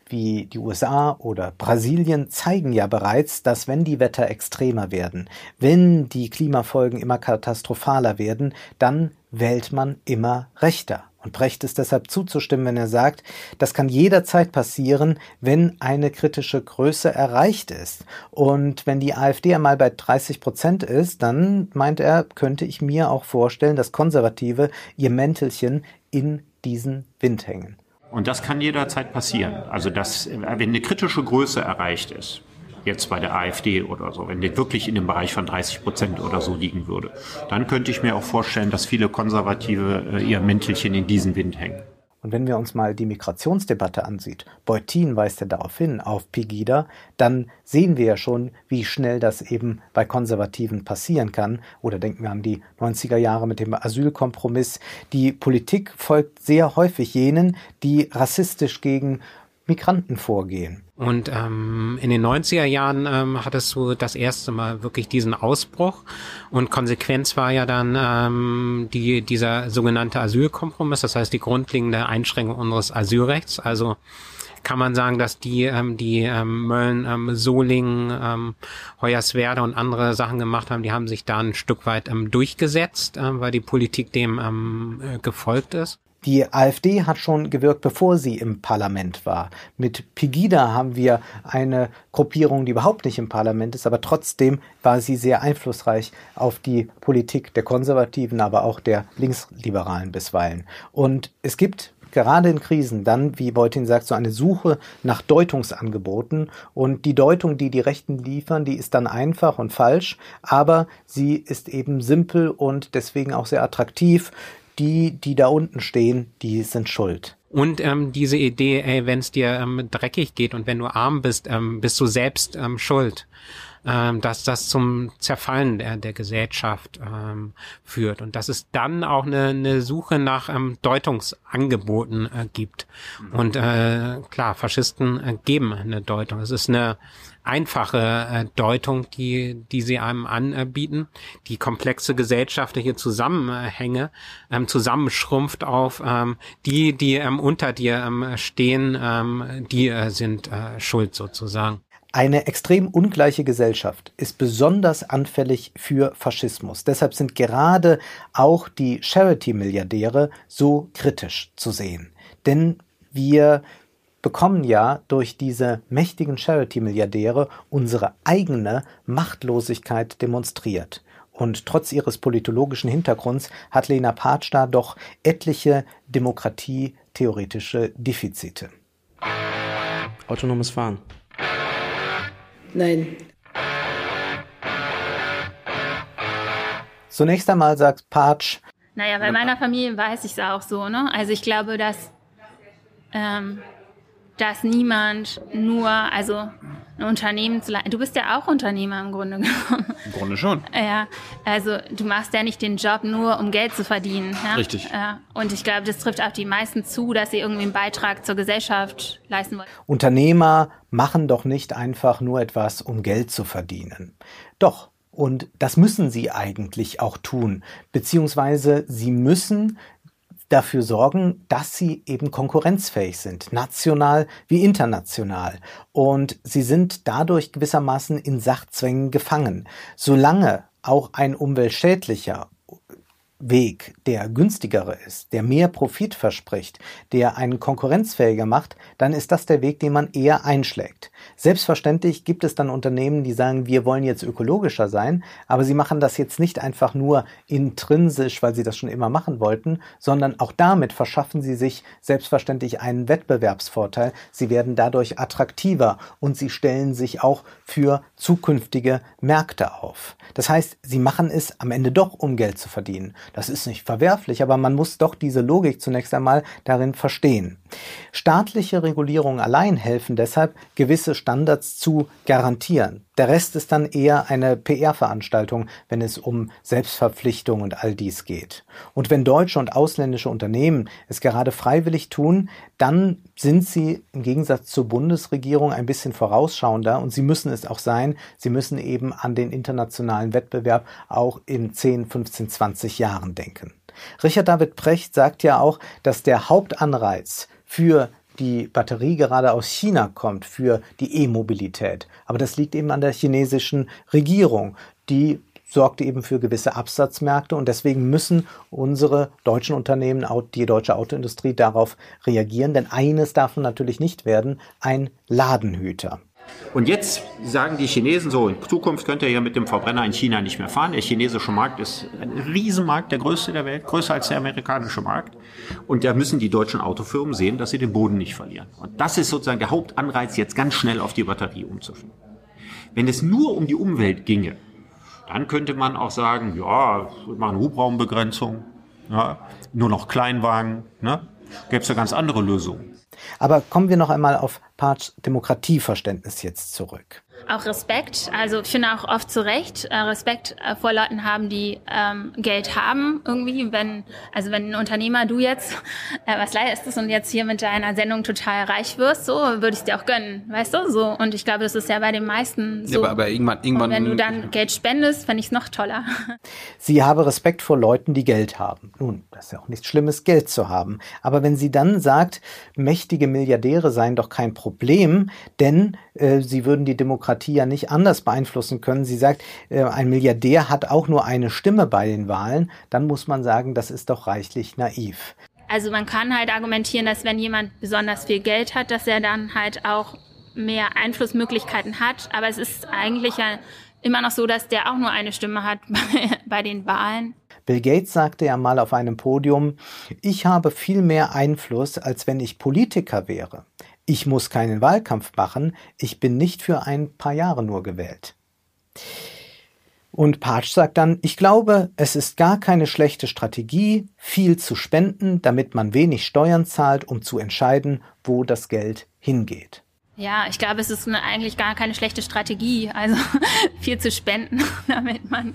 wie die USA oder Brasilien zeigen ja bereits, dass wenn die Wetter extremer werden, wenn die Klimafolgen immer katastrophaler werden, dann wählt man immer rechter. Und Brecht ist deshalb zuzustimmen, wenn er sagt, das kann jederzeit passieren, wenn eine kritische Größe erreicht ist. Und wenn die AfD einmal bei 30 Prozent ist, dann meint er, könnte ich mir auch vorstellen, dass Konservative ihr Mäntelchen in diesen Wind hängen. Und das kann jederzeit passieren. Also, dass, wenn eine kritische Größe erreicht ist, jetzt bei der AfD oder so, wenn die wirklich in dem Bereich von 30 Prozent oder so liegen würde, dann könnte ich mir auch vorstellen, dass viele Konservative äh, ihr Mäntelchen in diesen Wind hängen. Und wenn wir uns mal die Migrationsdebatte ansieht, Beutin weist ja darauf hin, auf Pegida, dann sehen wir ja schon, wie schnell das eben bei Konservativen passieren kann. Oder denken wir an die 90er Jahre mit dem Asylkompromiss. Die Politik folgt sehr häufig jenen, die rassistisch gegen Migranten vorgehen. Und ähm, in den 90er Jahren ähm, hattest du das erste Mal wirklich diesen Ausbruch. Und Konsequenz war ja dann ähm, die, dieser sogenannte Asylkompromiss, das heißt die grundlegende Einschränkung unseres Asylrechts. Also kann man sagen, dass die, ähm, die ähm, Mölln, ähm, Solingen, ähm, Hoyerswerda und andere Sachen gemacht haben, die haben sich da ein Stück weit ähm, durchgesetzt, ähm, weil die Politik dem ähm, äh, gefolgt ist. Die AfD hat schon gewirkt, bevor sie im Parlament war. Mit Pegida haben wir eine Gruppierung, die überhaupt nicht im Parlament ist, aber trotzdem war sie sehr einflussreich auf die Politik der Konservativen, aber auch der Linksliberalen bisweilen. Und es gibt gerade in Krisen dann, wie Beutin sagt, so eine Suche nach Deutungsangeboten. Und die Deutung, die die Rechten liefern, die ist dann einfach und falsch, aber sie ist eben simpel und deswegen auch sehr attraktiv die, die da unten stehen, die sind schuld. Und ähm, diese Idee, ey, wenn es dir ähm, dreckig geht und wenn du arm bist, ähm, bist du selbst ähm, schuld ähm, dass das zum Zerfallen der, der Gesellschaft ähm, führt und dass es dann auch eine, eine Suche nach ähm, Deutungsangeboten äh, gibt. Mhm. Und äh, klar, Faschisten äh, geben eine Deutung. Es ist eine einfache äh, Deutung, die, die sie einem anbieten. Die komplexe gesellschaftliche Zusammenhänge ähm, zusammenschrumpft auf ähm, die, die ähm, unter dir ähm, stehen, ähm, die äh, sind äh, schuld sozusagen. Eine extrem ungleiche Gesellschaft ist besonders anfällig für Faschismus. Deshalb sind gerade auch die Charity-Milliardäre so kritisch zu sehen. Denn wir bekommen ja durch diese mächtigen Charity-Milliardäre unsere eigene Machtlosigkeit demonstriert. Und trotz ihres politologischen Hintergrunds hat Lena Patsch da doch etliche demokratietheoretische Defizite. Autonomes Fahren. Nein. Zunächst einmal sagt Patsch. Naja, bei meiner Familie weiß ich es auch so, ne? Also ich glaube, dass, ähm, dass niemand nur, also ein Unternehmen zu leiten. Du bist ja auch Unternehmer im Grunde genommen. Im Grunde schon. Ja, also du machst ja nicht den Job nur, um Geld zu verdienen. Ja? Richtig. Ja. Und ich glaube, das trifft auch die meisten zu, dass sie irgendwie einen Beitrag zur Gesellschaft leisten wollen. Unternehmer machen doch nicht einfach nur etwas, um Geld zu verdienen. Doch. Und das müssen sie eigentlich auch tun. Beziehungsweise sie müssen dafür sorgen, dass sie eben konkurrenzfähig sind, national wie international. Und sie sind dadurch gewissermaßen in Sachzwängen gefangen. Solange auch ein umweltschädlicher Weg der günstigere ist, der mehr Profit verspricht, der einen konkurrenzfähiger macht, dann ist das der Weg, den man eher einschlägt. Selbstverständlich gibt es dann Unternehmen, die sagen, wir wollen jetzt ökologischer sein, aber sie machen das jetzt nicht einfach nur intrinsisch, weil sie das schon immer machen wollten, sondern auch damit verschaffen sie sich selbstverständlich einen Wettbewerbsvorteil. Sie werden dadurch attraktiver und sie stellen sich auch für zukünftige Märkte auf. Das heißt, sie machen es am Ende doch, um Geld zu verdienen. Das ist nicht verwerflich, aber man muss doch diese Logik zunächst einmal darin verstehen. Staatliche Regulierungen allein helfen deshalb, gewisse Standards zu garantieren. Der Rest ist dann eher eine PR-Veranstaltung, wenn es um Selbstverpflichtung und all dies geht. Und wenn deutsche und ausländische Unternehmen es gerade freiwillig tun, dann sind sie im Gegensatz zur Bundesregierung ein bisschen vorausschauender und sie müssen es auch sein. Sie müssen eben an den internationalen Wettbewerb auch in 10, 15, 20 Jahren denken. Richard David Precht sagt ja auch, dass der Hauptanreiz für die Batterie gerade aus China kommt für die E-Mobilität. Aber das liegt eben an der chinesischen Regierung, die sorgt eben für gewisse Absatzmärkte und deswegen müssen unsere deutschen Unternehmen, die deutsche Autoindustrie darauf reagieren, denn eines darf natürlich nicht werden, ein Ladenhüter. Und jetzt sagen die Chinesen so, in Zukunft könnt ihr ja mit dem Verbrenner in China nicht mehr fahren. Der chinesische Markt ist ein Riesenmarkt, der größte der Welt, größer als der amerikanische Markt. Und da müssen die deutschen Autofirmen sehen, dass sie den Boden nicht verlieren. Und das ist sozusagen der Hauptanreiz, jetzt ganz schnell auf die Batterie umzuschwenken. Wenn es nur um die Umwelt ginge, dann könnte man auch sagen, ja, wir machen Hubraumbegrenzung, ja, nur noch Kleinwagen, ne? Gäbe es ja ganz andere Lösungen. Aber kommen wir noch einmal auf Parts Demokratieverständnis jetzt zurück. Auch Respekt, also ich finde auch oft zu Recht äh, Respekt äh, vor Leuten haben, die ähm, Geld haben irgendwie. Wenn also wenn ein Unternehmer du jetzt äh, was leistest und jetzt hier mit deiner Sendung total reich wirst, so würde ich es dir auch gönnen, weißt du? So und ich glaube, das ist ja bei den meisten so. Ja, aber, aber irgendwann, irgendwann. Und wenn du dann Geld spendest, fände ich es noch toller. Sie habe Respekt vor Leuten, die Geld haben. Nun, das ist ja auch nichts Schlimmes, Geld zu haben. Aber wenn sie dann sagt, mächtige Milliardäre seien doch kein Problem, denn äh, sie würden die Demokratie ja nicht anders beeinflussen können. Sie sagt, äh, ein Milliardär hat auch nur eine Stimme bei den Wahlen. Dann muss man sagen, das ist doch reichlich naiv. Also man kann halt argumentieren, dass wenn jemand besonders viel Geld hat, dass er dann halt auch mehr Einflussmöglichkeiten hat. Aber es ist eigentlich ja immer noch so, dass der auch nur eine Stimme hat bei, bei den Wahlen. Bill Gates sagte ja mal auf einem Podium, ich habe viel mehr Einfluss, als wenn ich Politiker wäre. Ich muss keinen Wahlkampf machen, ich bin nicht für ein paar Jahre nur gewählt. Und Patsch sagt dann, ich glaube, es ist gar keine schlechte Strategie, viel zu spenden, damit man wenig Steuern zahlt, um zu entscheiden, wo das Geld hingeht. Ja, ich glaube, es ist eine, eigentlich gar keine schlechte Strategie, also viel zu spenden, damit man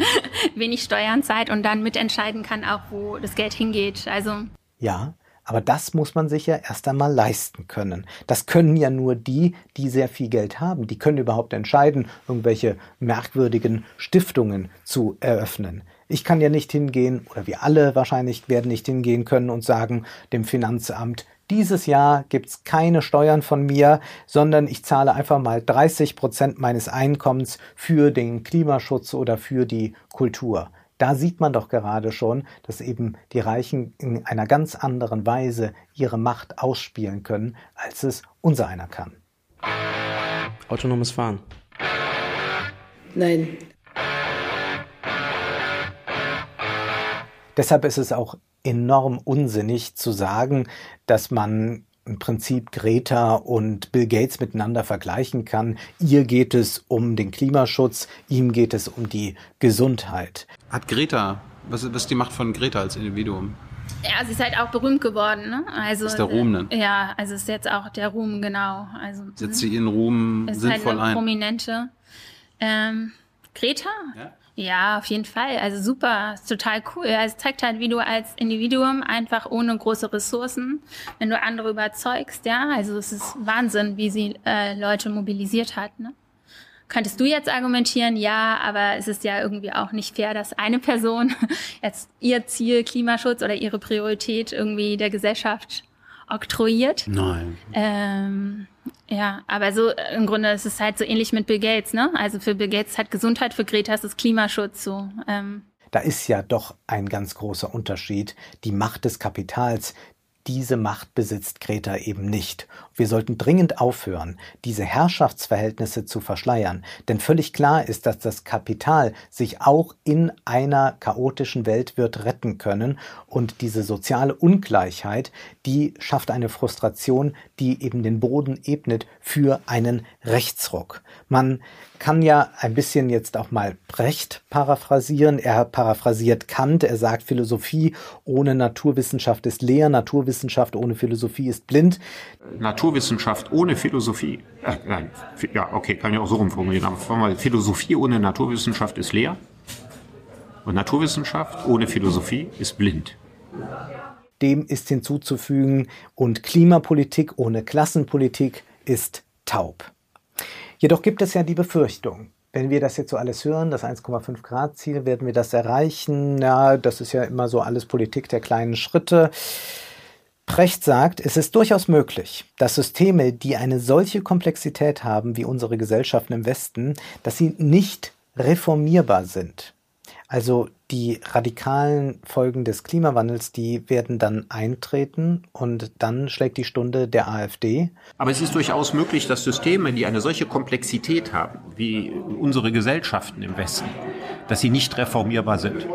wenig Steuern zahlt und dann mitentscheiden kann, auch wo das Geld hingeht. Also ja, aber das muss man sich ja erst einmal leisten können. Das können ja nur die, die sehr viel Geld haben. Die können überhaupt entscheiden, irgendwelche merkwürdigen Stiftungen zu eröffnen. Ich kann ja nicht hingehen, oder wir alle wahrscheinlich werden nicht hingehen können und sagen dem Finanzamt, dieses Jahr gibt's keine Steuern von mir, sondern ich zahle einfach mal 30 Prozent meines Einkommens für den Klimaschutz oder für die Kultur da sieht man doch gerade schon, dass eben die Reichen in einer ganz anderen Weise ihre Macht ausspielen können, als es unser einer kann. Autonomes Fahren. Nein. Deshalb ist es auch enorm unsinnig zu sagen, dass man im Prinzip Greta und Bill Gates miteinander vergleichen kann. Ihr geht es um den Klimaschutz, ihm geht es um die Gesundheit. Hat Greta, was, was ist die Macht von Greta als Individuum? Ja, sie ist halt auch berühmt geworden, ne? Also ist der Ruhm dann? Ja, also ist jetzt auch der Ruhm genau. Also setzt sie ihren Ruhm ist sinnvoll halt eine ein. Prominente. Ähm, Greta? Ja. Ja, auf jeden Fall. Also super, ist total cool. Es zeigt halt, wie du als Individuum einfach ohne große Ressourcen, wenn du andere überzeugst, ja, also es ist Wahnsinn, wie sie äh, Leute mobilisiert hat. Ne? Könntest du jetzt argumentieren, ja, aber es ist ja irgendwie auch nicht fair, dass eine Person jetzt ihr Ziel Klimaschutz oder ihre Priorität irgendwie der Gesellschaft oktroyiert. Nein. Ähm, ja, aber so im Grunde ist es halt so ähnlich mit Bill Gates, ne? Also für Bill Gates hat Gesundheit, für Greta ist es Klimaschutz so. Ähm. Da ist ja doch ein ganz großer Unterschied. Die Macht des Kapitals, diese Macht besitzt Greta eben nicht. Wir sollten dringend aufhören, diese Herrschaftsverhältnisse zu verschleiern, denn völlig klar ist, dass das Kapital sich auch in einer chaotischen Welt wird retten können und diese soziale Ungleichheit, die schafft eine Frustration, die eben den Boden ebnet für einen Rechtsruck. Man kann ja ein bisschen jetzt auch mal Brecht paraphrasieren. Er paraphrasiert Kant. Er sagt, Philosophie ohne Naturwissenschaft ist leer, Naturwissenschaft ohne Philosophie ist blind. Naturwissenschaft ohne Philosophie, äh, nein, ja, okay, kann ich auch so rumformulieren, aber Philosophie ohne Naturwissenschaft ist leer und Naturwissenschaft ohne Philosophie ist blind. Dem ist hinzuzufügen, und Klimapolitik ohne Klassenpolitik ist taub. Jedoch gibt es ja die Befürchtung, wenn wir das jetzt so alles hören, das 1,5 Grad Ziel, werden wir das erreichen? Ja, das ist ja immer so alles Politik der kleinen Schritte. Precht sagt, es ist durchaus möglich, dass Systeme, die eine solche Komplexität haben wie unsere Gesellschaften im Westen, dass sie nicht reformierbar sind. Also die radikalen Folgen des Klimawandels, die werden dann eintreten und dann schlägt die Stunde der AfD. Aber es ist durchaus möglich, dass Systeme, die eine solche Komplexität haben, wie unsere Gesellschaften im Westen, dass sie nicht reformierbar sind.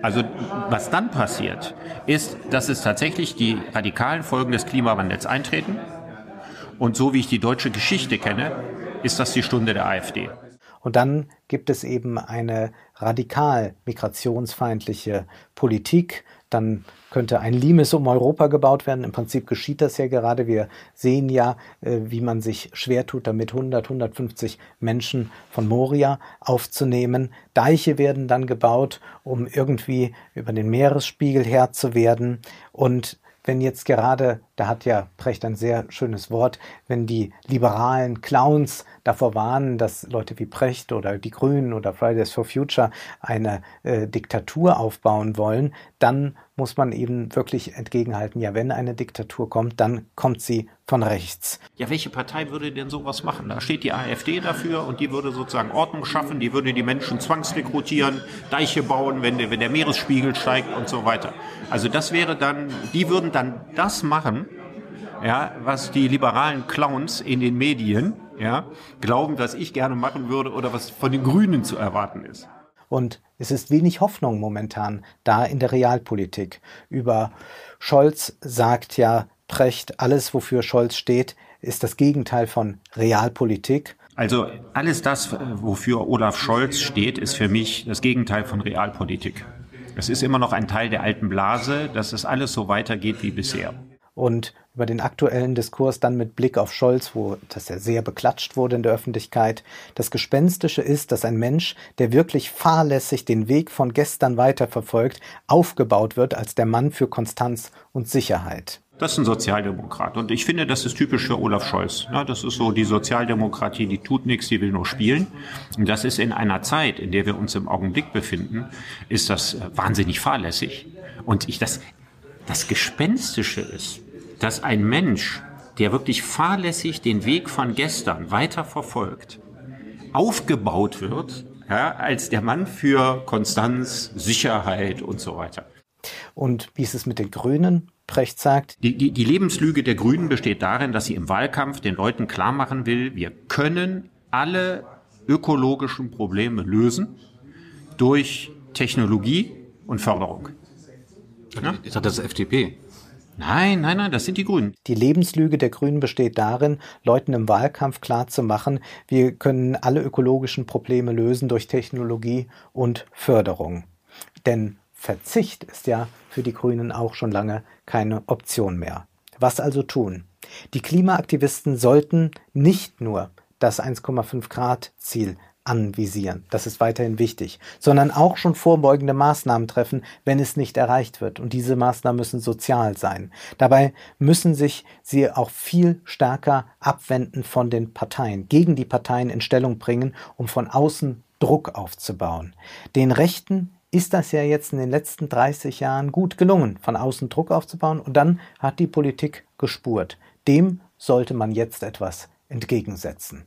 Also was dann passiert, ist, dass es tatsächlich die radikalen Folgen des Klimawandels eintreten. Und so wie ich die deutsche Geschichte kenne, ist das die Stunde der AfD. Und dann gibt es eben eine radikal migrationsfeindliche Politik. Dann könnte ein Limes um Europa gebaut werden. Im Prinzip geschieht das ja gerade. Wir sehen ja, äh, wie man sich schwer tut, damit 100, 150 Menschen von Moria aufzunehmen. Deiche werden dann gebaut, um irgendwie über den Meeresspiegel Herr zu werden. Und wenn jetzt gerade, da hat ja Precht ein sehr schönes Wort, wenn die liberalen Clowns davor warnen, dass Leute wie Precht oder die Grünen oder Fridays for Future eine äh, Diktatur aufbauen wollen, dann muss man eben wirklich entgegenhalten, ja, wenn eine Diktatur kommt, dann kommt sie von rechts. Ja, welche Partei würde denn sowas machen? Da steht die AfD dafür und die würde sozusagen Ordnung schaffen, die würde die Menschen zwangsrekrutieren, Deiche bauen, wenn der, wenn der Meeresspiegel steigt und so weiter. Also das wäre dann, die würden dann das machen, ja, was die liberalen Clowns in den Medien ja, glauben, was ich gerne machen würde oder was von den Grünen zu erwarten ist. Und es ist wenig Hoffnung momentan da in der Realpolitik. Über Scholz sagt ja Precht, alles, wofür Scholz steht, ist das Gegenteil von Realpolitik. Also alles das, wofür Olaf Scholz steht, ist für mich das Gegenteil von Realpolitik. Es ist immer noch ein Teil der alten Blase, dass es alles so weitergeht wie bisher und über den aktuellen Diskurs dann mit Blick auf Scholz, wo das ja sehr beklatscht wurde in der Öffentlichkeit. Das Gespenstische ist, dass ein Mensch, der wirklich fahrlässig den Weg von gestern weiterverfolgt, aufgebaut wird als der Mann für Konstanz und Sicherheit. Das ist ein Sozialdemokrat. Und ich finde, das ist typisch für Olaf Scholz. das ist so die Sozialdemokratie, die tut nichts, die will nur spielen. Und das ist in einer Zeit, in der wir uns im Augenblick befinden, ist das wahnsinnig fahrlässig. Und ich, das, das Gespenstische ist, dass ein Mensch, der wirklich fahrlässig den Weg von gestern weiter verfolgt, aufgebaut wird ja, als der Mann für Konstanz, Sicherheit und so weiter. Und wie ist es mit den Grünen? Precht sagt. Die, die, die Lebenslüge der Grünen besteht darin, dass sie im Wahlkampf den Leuten klar machen will, wir können alle ökologischen Probleme lösen durch Technologie und Förderung. Ja? Ich dachte, das ist FDP. Nein, nein, nein, das sind die Grünen. Die Lebenslüge der Grünen besteht darin, Leuten im Wahlkampf klarzumachen, wir können alle ökologischen Probleme lösen durch Technologie und Förderung. Denn Verzicht ist ja für die Grünen auch schon lange keine Option mehr. Was also tun? Die Klimaaktivisten sollten nicht nur das 1,5 Grad Ziel anvisieren. Das ist weiterhin wichtig, sondern auch schon vorbeugende Maßnahmen treffen, wenn es nicht erreicht wird. Und diese Maßnahmen müssen sozial sein. Dabei müssen sich sie auch viel stärker abwenden von den Parteien, gegen die Parteien in Stellung bringen, um von außen Druck aufzubauen. Den Rechten ist das ja jetzt in den letzten 30 Jahren gut gelungen, von außen Druck aufzubauen und dann hat die Politik gespurt. Dem sollte man jetzt etwas entgegensetzen.